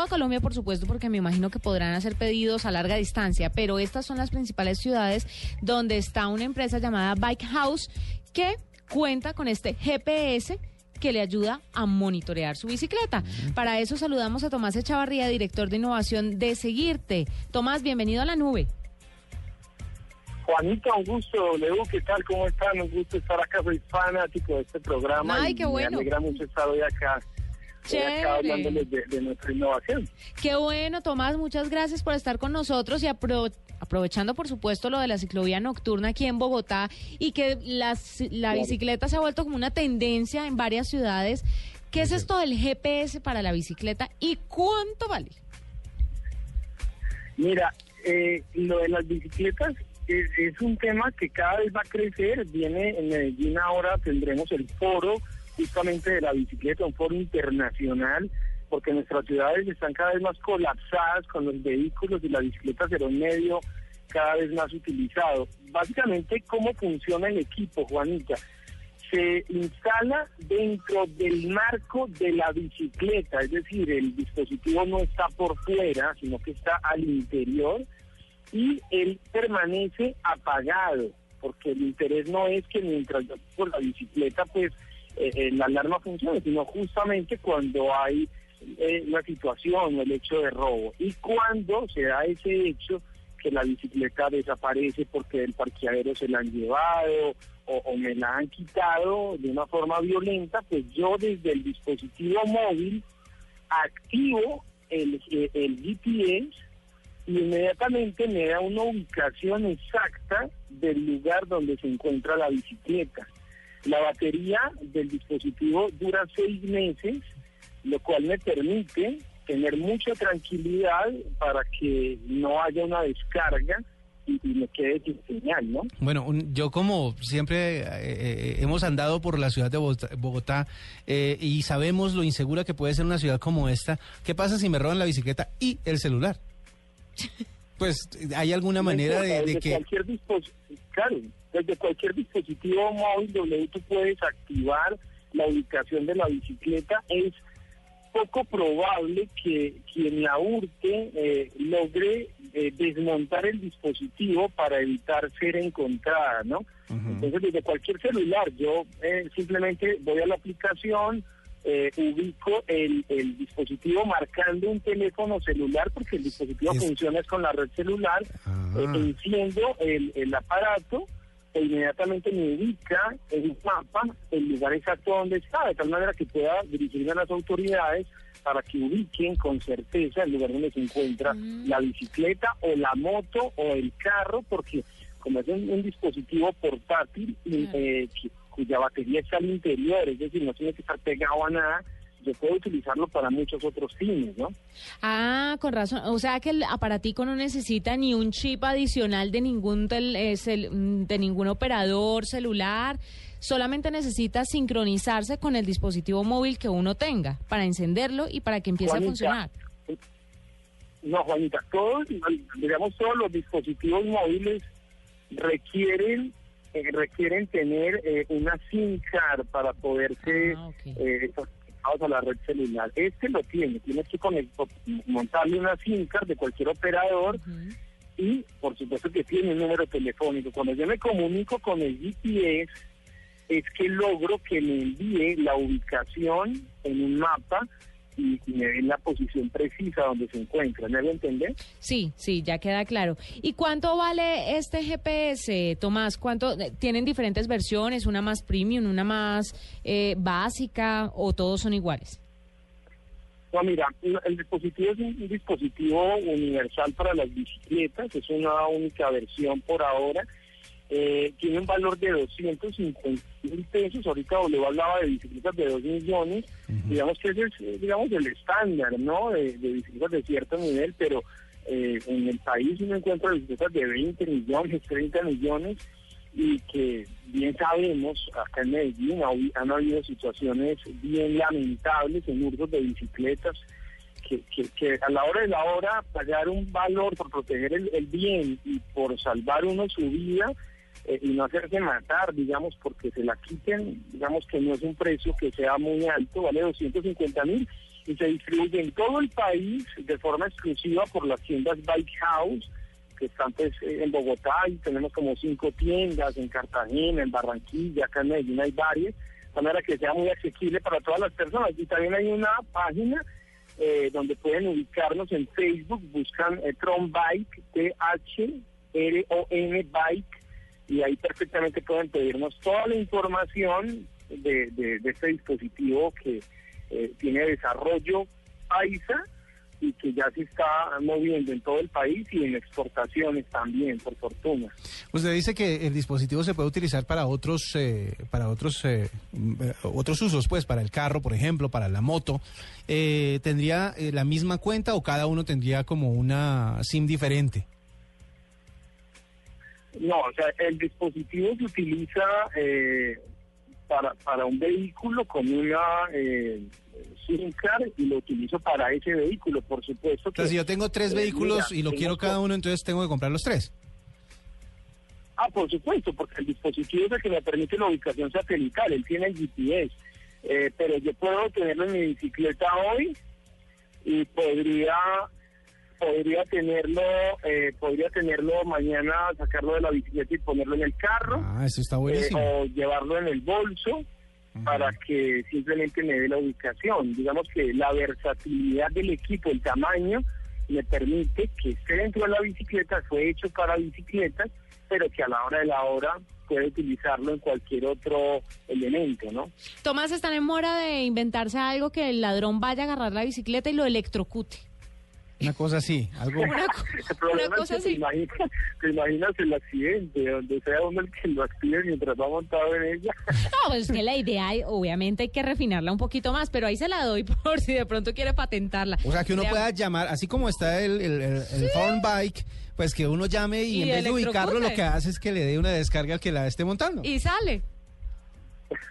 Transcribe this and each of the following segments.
toda Colombia, por supuesto, porque me imagino que podrán hacer pedidos a larga distancia, pero estas son las principales ciudades donde está una empresa llamada Bike House que cuenta con este GPS que le ayuda a monitorear su bicicleta. Para eso saludamos a Tomás Echavarría, director de innovación de Seguirte. Tomás, bienvenido a la nube. Juanita, un gusto. Leo, ¿qué tal? ¿Cómo están? Un gusto estar acá. Soy fanático de este programa. Ay, qué bueno. Me alegra mucho estar hoy acá. Acá hablándoles de, nuestra innovación. Qué bueno, Tomás, muchas gracias por estar con nosotros y aprovechando, por supuesto, lo de la ciclovía nocturna aquí en Bogotá y que las, la bicicleta se ha vuelto como una tendencia en varias ciudades. ¿Qué es esto del GPS para la bicicleta y cuánto vale? Mira, eh, lo de las bicicletas es, un tema que cada vez va a crecer. Viene en Medellín ahora, tendremos el foro justamente de la bicicleta, un foro internacional, porque nuestras ciudades están cada vez más colapsadas con los vehículos y la bicicleta será un medio cada vez más utilizado. Básicamente, ¿cómo funciona el equipo, Juanita? Se instala dentro del marco de la bicicleta, es decir, el dispositivo no está por fuera, sino que está al interior y él permanece apagado, porque el interés no es que mientras yo por la bicicleta, pues eh, eh, la alarma funcione, sino justamente cuando hay eh, la situación el hecho de robo. Y cuando se da ese hecho que la bicicleta desaparece porque el parqueadero se la han llevado o, o, me la han quitado de una forma violenta, pues yo desde el dispositivo móvil activo el, el GPS y inmediatamente me da una ubicación exacta del lugar donde se encuentra la bicicleta. La batería del dispositivo dura seis meses, lo cual me permite tener mucha tranquilidad para que no haya una descarga y, me quede sin señal, ¿no? Bueno, yo como siempre eh, eh, hemos andado por la ciudad de Bogotá, eh, y sabemos lo insegura que puede ser una ciudad como esta, ¿qué pasa si me roban la bicicleta y el celular? Pues, ¿hay alguna manera de, que...? Cualquier claro, desde cualquier dispositivo móvil donde tú puedes activar la ubicación de la bicicleta, es poco probable que quien la hurte eh, logre eh, desmontar el dispositivo para evitar ser encontrada, ¿no? Entonces, desde cualquier celular, yo eh, simplemente voy a la aplicación, eh, ubico el, el, dispositivo marcando un teléfono celular porque el dispositivo funciona con la red celular, eh, enciendo el, el aparato e inmediatamente me ubica en un mapa el lugar exacto donde está, de tal manera que pueda dirigirme a las autoridades para que ubiquen con certeza el lugar donde se encuentra mm. la bicicleta o la moto o el carro, porque como es un, dispositivo portátil, eh, cuya batería está al interior, es decir, no tiene que estar pegado a nada, yo puedo utilizarlo para muchos otros fines, ¿no? Ah, con razón. O sea que el aparatico no necesita ni un chip adicional de ningún eh, mm, de ningún operador celular, solamente necesita sincronizarse con el dispositivo móvil que uno tenga para encenderlo y para que empiece a funcionar. No, Juanita, todos, digamos, todos los dispositivos móviles requieren eh, requieren tener eh, una SIM card para poderse ah, eh, a la red celular. Este lo tiene, tienes que montarle una SIM card de cualquier operador y por supuesto que tiene un número telefónico. Cuando yo me comunico con el GPS es que logro que me envíe la ubicación en un mapa y, me den la posición precisa donde se encuentra. ¿Me lo entender? Sí, sí, ya queda claro. ¿Y cuánto vale este GPS, Tomás? ¿Cuánto eh, tienen diferentes versiones, una más premium, una más eh, básica o todos son iguales? No, mira, el dispositivo es un dispositivo universal para las bicicletas, es una única versión por ahora eh, tiene un valor de 250 mil pesos. Ahorita W hablaba de bicicletas de 2 millones. Digamos que ese es, eh, digamos, el estándar, ¿no? De, de bicicletas de cierto nivel, pero eh, en el país uno encuentra bicicletas de 20 millones, 30 millones y que bien sabemos, acá en Medellín ha- han habido situaciones bien lamentables en hurtos de bicicletas, que, que, que a la hora de la hora pagar un valor por proteger el, el bien y por salvar uno su vida eh, y no hacerse matar, digamos, porque se la quiten, digamos que no es un precio que sea muy alto, vale 250 mil y se distribuye en todo el país de forma exclusiva por las tiendas Bike House, que están pues eh, en Bogotá y tenemos como cinco tiendas, en Cartagena, en Barranquilla, acá en Medellín hay varias, de manera que sea muy asequible para todas las personas. Y también hay una página eh, donde pueden ubicarnos en Facebook, buscan eh, Tron Bike, T-H-R-O-N Bike, y ahí perfectamente pueden pedirnos toda la información de, de- este dispositivo que eh, tiene desarrollo paisa y que ya se está moviendo en todo el país y en exportaciones también, por fortuna. Usted dice que el dispositivo se puede utilizar para otros, eh, para otros, eh, mm, otros usos, pues, para el carro, por ejemplo, para la moto. Eh, ¿Tendría eh, la misma cuenta o cada uno tendría como una SIM diferente? No, o sea, el dispositivo se utiliza eh, para, para un vehículo con una eh, SIM card y lo utilizo para ese vehículo, por supuesto. O sea, que- si yo tengo tres eh, vehículos mira, y lo quiero co- cada uno, entonces tengo que comprar los tres. Ah, por supuesto, porque el dispositivo es el que me permite la ubicación satelital, él tiene el GPS, eh, pero yo puedo tenerlo en mi bicicleta hoy y podría podría tenerlo eh, podría tenerlo mañana sacarlo de la bicicleta y ponerlo en el carro Ah, eso está eh, buenísimo. o llevarlo en el bolso para que simplemente me dé la ubicación. Digamos que la versatilidad del equipo, el tamaño, me permite que esté dentro de la bicicleta, fue hecho para bicicletas, pero que a la hora de la hora puede utilizarlo en cualquier otro elemento, ¿no? Tomás, están en mora de inventarse algo que el ladrón vaya a agarrar la bicicleta y lo electrocute. Una cosa así, algo... Una, co- cosa es que te así. imaginas, te imaginas el accidente, donde sea uno el que lo active mientras va montado en ella. No, pues es que la idea, obviamente, hay que refinarla un poquito más, pero ahí se la doy por si de pronto quiere patentarla. O sea, que uno pueda llamar, así como está el, el, el, el Thorn Bike, pues que uno llame y, Y en vez de ubicarlo lo que hace es que le dé una descarga al que la esté montando. Y sale.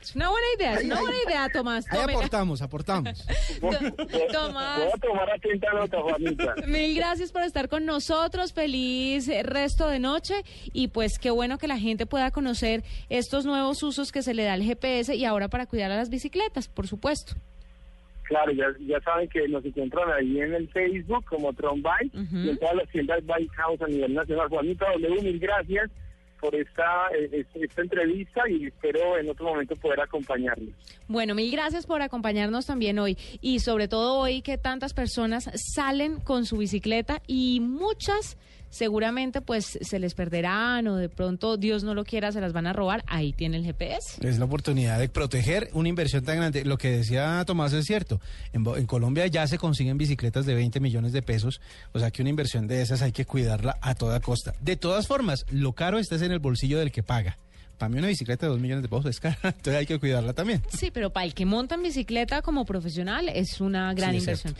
Es una buena idea, es una buena idea, Tomás. Ahí tómela. aportamos, aportamos. Tomás. Voy a tomar atenta nota, Juanita. Mil gracias por estar con nosotros. Feliz eh, resto de noche. Y pues qué bueno que la gente pueda conocer estos nuevos usos que se le da al GPS y ahora para cuidar a las bicicletas, por supuesto. Claro, ya, ya saben que nos encuentran ahí en el Facebook como Tron Bike Ujú. y en todas las tiendas Bike House a nivel nacional. Juanita W, mil gracias por esta, eh, esta entrevista y espero en otro momento poder acompañarles. Bueno, mil gracias por acompañarnos también hoy y sobre todo hoy que tantas personas salen con su bicicleta y muchas seguramente pues se les perderán o de pronto Dios no lo quiera se las van a robar. Ahí tiene el GPS. Es la oportunidad de proteger una inversión tan grande. Lo que decía Tomás es cierto. En, en Colombia ya se consiguen bicicletas de 20 millones de pesos. O sea que una inversión de esas hay que cuidarla a toda costa. De todas formas, lo caro está es en el bolsillo del que paga. Para mí una bicicleta de 2 millones de pesos es cara, entonces hay que cuidarla también. Sí, pero para el que monta en bicicleta como profesional es una gran Sí, inversión.